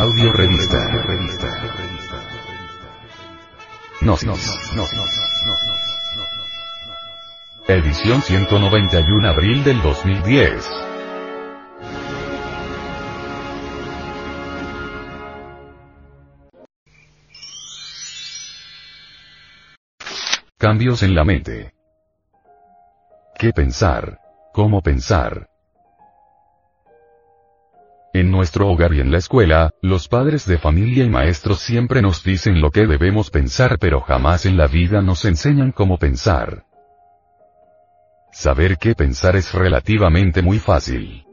Audio Revista. Gnosis. Edición 191 abril del 2010. Cambios en la mente. ¿Qué pensar? ¿Cómo pensar? En nuestro hogar y en la escuela, los padres de familia y maestros siempre nos dicen lo que debemos pensar pero jamás en la vida nos enseñan cómo pensar. Saber qué pensar es relativamente muy fácil.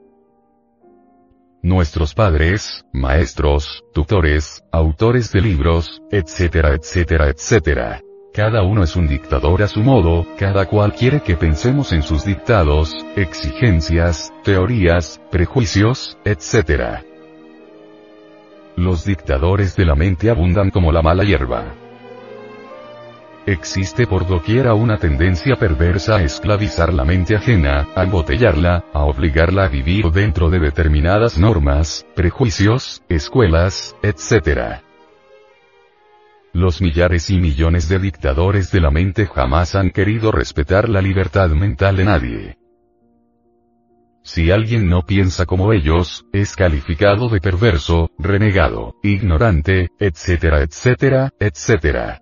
Nuestros padres, maestros, tutores, autores de libros, etcétera, etcétera, etcétera. Cada uno es un dictador a su modo, cada cual quiere que pensemos en sus dictados, exigencias, teorías, prejuicios, etc. Los dictadores de la mente abundan como la mala hierba. Existe por doquiera una tendencia perversa a esclavizar la mente ajena, a embotellarla, a obligarla a vivir dentro de determinadas normas, prejuicios, escuelas, etc. Los millares y millones de dictadores de la mente jamás han querido respetar la libertad mental de nadie. Si alguien no piensa como ellos, es calificado de perverso, renegado, ignorante, etcétera, etcétera, etcétera.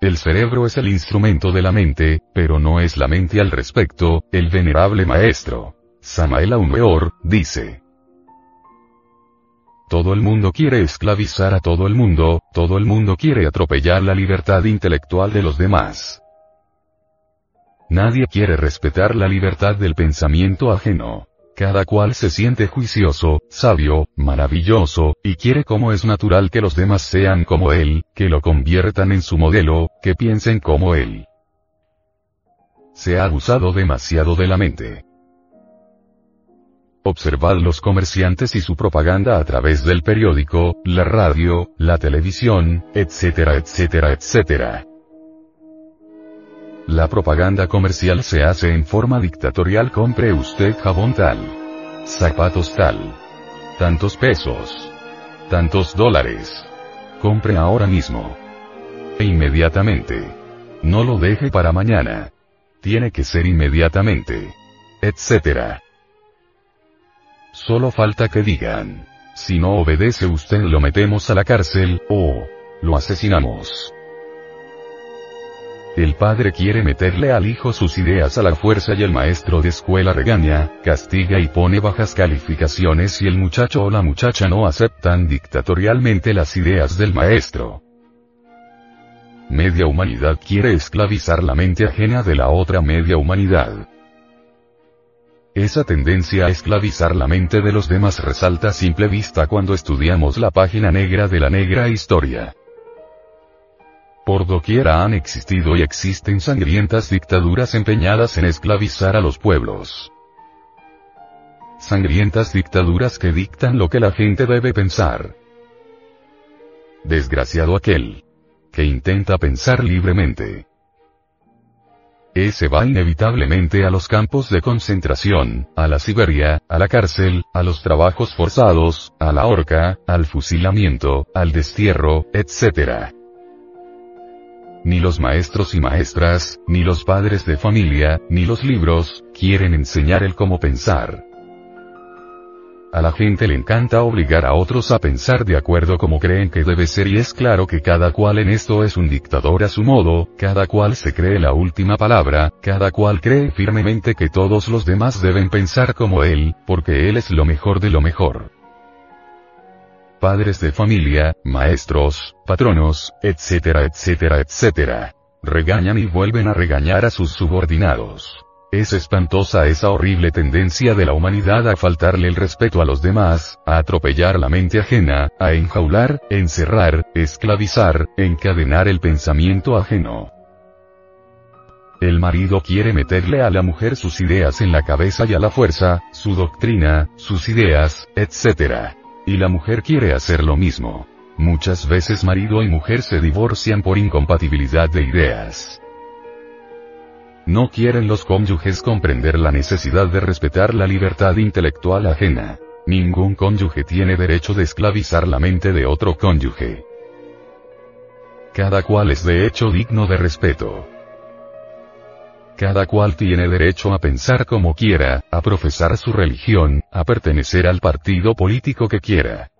El cerebro es el instrumento de la mente, pero no es la mente al respecto, el venerable maestro. Samael Aumeor, dice. Todo el mundo quiere esclavizar a todo el mundo, todo el mundo quiere atropellar la libertad intelectual de los demás. Nadie quiere respetar la libertad del pensamiento ajeno. Cada cual se siente juicioso, sabio, maravilloso, y quiere como es natural que los demás sean como él, que lo conviertan en su modelo, que piensen como él. Se ha abusado demasiado de la mente. Observad los comerciantes y su propaganda a través del periódico, la radio, la televisión, etcétera, etcétera, etcétera. La propaganda comercial se hace en forma dictatorial. Compre usted jabón tal. Zapatos tal. Tantos pesos. Tantos dólares. Compre ahora mismo. E inmediatamente. No lo deje para mañana. Tiene que ser inmediatamente. Etcétera. Solo falta que digan. Si no obedece usted lo metemos a la cárcel, o lo asesinamos. El padre quiere meterle al hijo sus ideas a la fuerza y el maestro de escuela regaña, castiga y pone bajas calificaciones si el muchacho o la muchacha no aceptan dictatorialmente las ideas del maestro. Media humanidad quiere esclavizar la mente ajena de la otra media humanidad. Esa tendencia a esclavizar la mente de los demás resalta a simple vista cuando estudiamos la página negra de la negra historia. Por doquiera han existido y existen sangrientas dictaduras empeñadas en esclavizar a los pueblos. Sangrientas dictaduras que dictan lo que la gente debe pensar. Desgraciado aquel que intenta pensar libremente. Ese va inevitablemente a los campos de concentración, a la Siberia, a la cárcel, a los trabajos forzados, a la horca, al fusilamiento, al destierro, etc. Ni los maestros y maestras, ni los padres de familia, ni los libros, quieren enseñar el cómo pensar. A la gente le encanta obligar a otros a pensar de acuerdo como creen que debe ser y es claro que cada cual en esto es un dictador a su modo, cada cual se cree la última palabra, cada cual cree firmemente que todos los demás deben pensar como él, porque él es lo mejor de lo mejor. Padres de familia, maestros, patronos, etcétera, etcétera, etcétera. Regañan y vuelven a regañar a sus subordinados. Es espantosa esa horrible tendencia de la humanidad a faltarle el respeto a los demás, a atropellar la mente ajena, a enjaular, encerrar, esclavizar, encadenar el pensamiento ajeno. El marido quiere meterle a la mujer sus ideas en la cabeza y a la fuerza, su doctrina, sus ideas, etc. Y la mujer quiere hacer lo mismo. Muchas veces marido y mujer se divorcian por incompatibilidad de ideas. No quieren los cónyuges comprender la necesidad de respetar la libertad intelectual ajena. Ningún cónyuge tiene derecho de esclavizar la mente de otro cónyuge. Cada cual es de hecho digno de respeto. Cada cual tiene derecho a pensar como quiera, a profesar su religión, a pertenecer al partido político que quiera.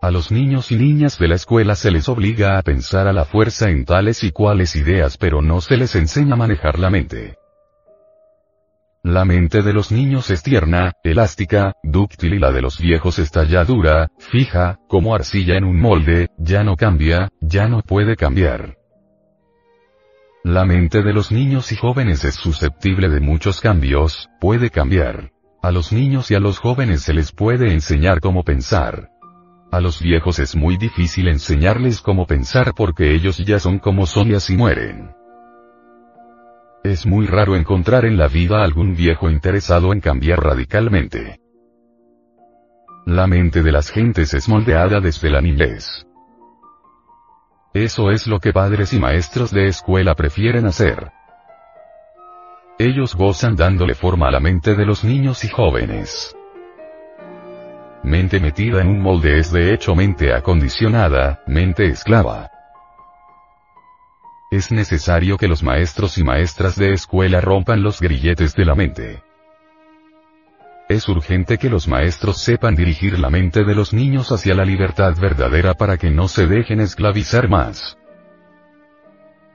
A los niños y niñas de la escuela se les obliga a pensar a la fuerza en tales y cuales ideas pero no se les enseña a manejar la mente. La mente de los niños es tierna, elástica, dúctil y la de los viejos está ya dura, fija, como arcilla en un molde, ya no cambia, ya no puede cambiar. La mente de los niños y jóvenes es susceptible de muchos cambios, puede cambiar. A los niños y a los jóvenes se les puede enseñar cómo pensar. A los viejos es muy difícil enseñarles cómo pensar porque ellos ya son como son y así mueren. Es muy raro encontrar en la vida algún viejo interesado en cambiar radicalmente. La mente de las gentes es moldeada desde la niñez. Eso es lo que padres y maestros de escuela prefieren hacer. Ellos gozan dándole forma a la mente de los niños y jóvenes. Mente metida en un molde es de hecho mente acondicionada, mente esclava. Es necesario que los maestros y maestras de escuela rompan los grilletes de la mente. Es urgente que los maestros sepan dirigir la mente de los niños hacia la libertad verdadera para que no se dejen esclavizar más.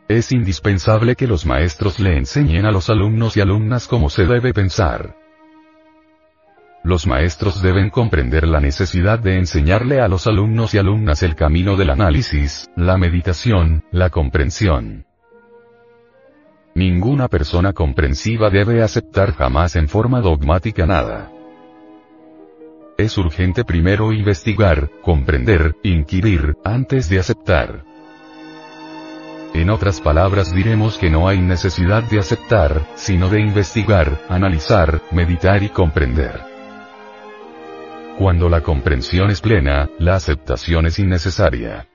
Es indispensable que los maestros le enseñen a los alumnos y alumnas cómo se debe pensar. Los maestros deben comprender la necesidad de enseñarle a los alumnos y alumnas el camino del análisis, la meditación, la comprensión. Ninguna persona comprensiva debe aceptar jamás en forma dogmática nada. Es urgente primero investigar, comprender, inquirir, antes de aceptar. En otras palabras diremos que no hay necesidad de aceptar, sino de investigar, analizar, meditar y comprender. Cuando la comprensión es plena, la aceptación es innecesaria.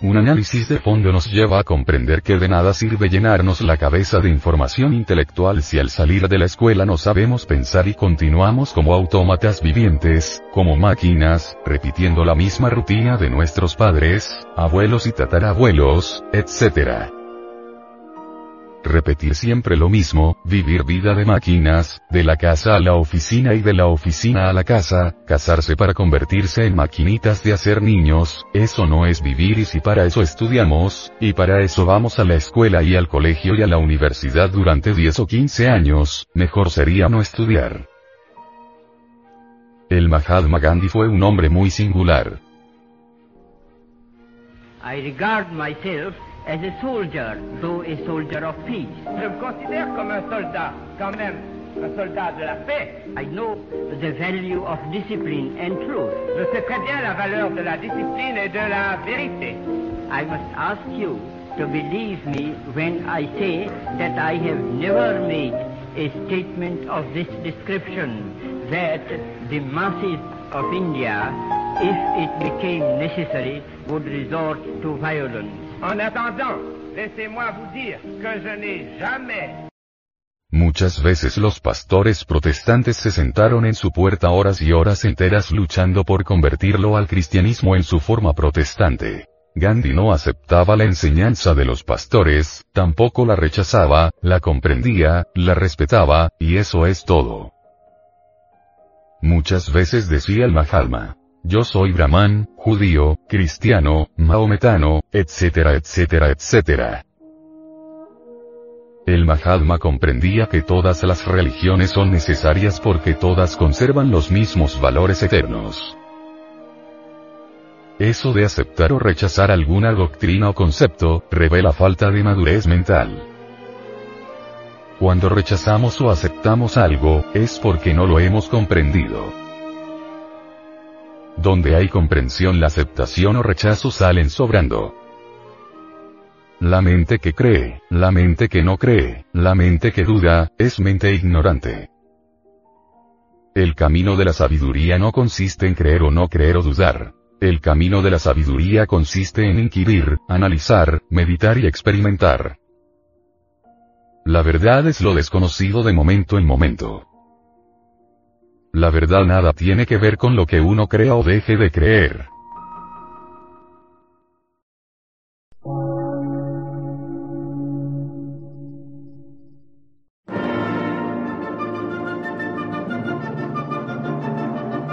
Un análisis de fondo nos lleva a comprender que de nada sirve llenarnos la cabeza de información intelectual si al salir de la escuela no sabemos pensar y continuamos como autómatas vivientes, como máquinas, repitiendo la misma rutina de nuestros padres, abuelos y tatarabuelos, etc repetir siempre lo mismo, vivir vida de máquinas, de la casa a la oficina y de la oficina a la casa, casarse para convertirse en maquinitas de hacer niños, eso no es vivir y si para eso estudiamos, y para eso vamos a la escuela y al colegio y a la universidad durante 10 o 15 años, mejor sería no estudiar. El Mahatma Gandhi fue un hombre muy singular. As a soldier, though a soldier of peace. Je me considère comme un soldat, quand même, un soldat de la paix. I know the value of discipline and truth. Je sais très bien la valeur de la discipline et de la vérité. I must ask you to believe me when I say that I have never made a statement of this description that the masses of India, if it became necessary, would resort to violence. En attendant, laissez-moi vous dire que je n'ai jamais Muchas veces los pastores protestantes se sentaron en su puerta horas y horas enteras luchando por convertirlo al cristianismo en su forma protestante. Gandhi no aceptaba la enseñanza de los pastores, tampoco la rechazaba, la comprendía, la respetaba, y eso es todo. Muchas veces decía el Mahatma, yo soy brahman, judío, cristiano, maometano, etcétera, etcétera, etcétera. El Mahatma comprendía que todas las religiones son necesarias porque todas conservan los mismos valores eternos. Eso de aceptar o rechazar alguna doctrina o concepto, revela falta de madurez mental. Cuando rechazamos o aceptamos algo, es porque no lo hemos comprendido. Donde hay comprensión la aceptación o rechazo salen sobrando. La mente que cree, la mente que no cree, la mente que duda, es mente ignorante. El camino de la sabiduría no consiste en creer o no creer o dudar. El camino de la sabiduría consiste en inquirir, analizar, meditar y experimentar. La verdad es lo desconocido de momento en momento. La verdad nada tiene que ver con lo que uno crea o deje de creer.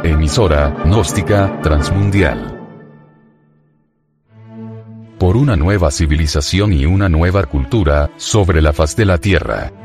Emisora, gnóstica, transmundial. Por una nueva civilización y una nueva cultura, sobre la faz de la Tierra.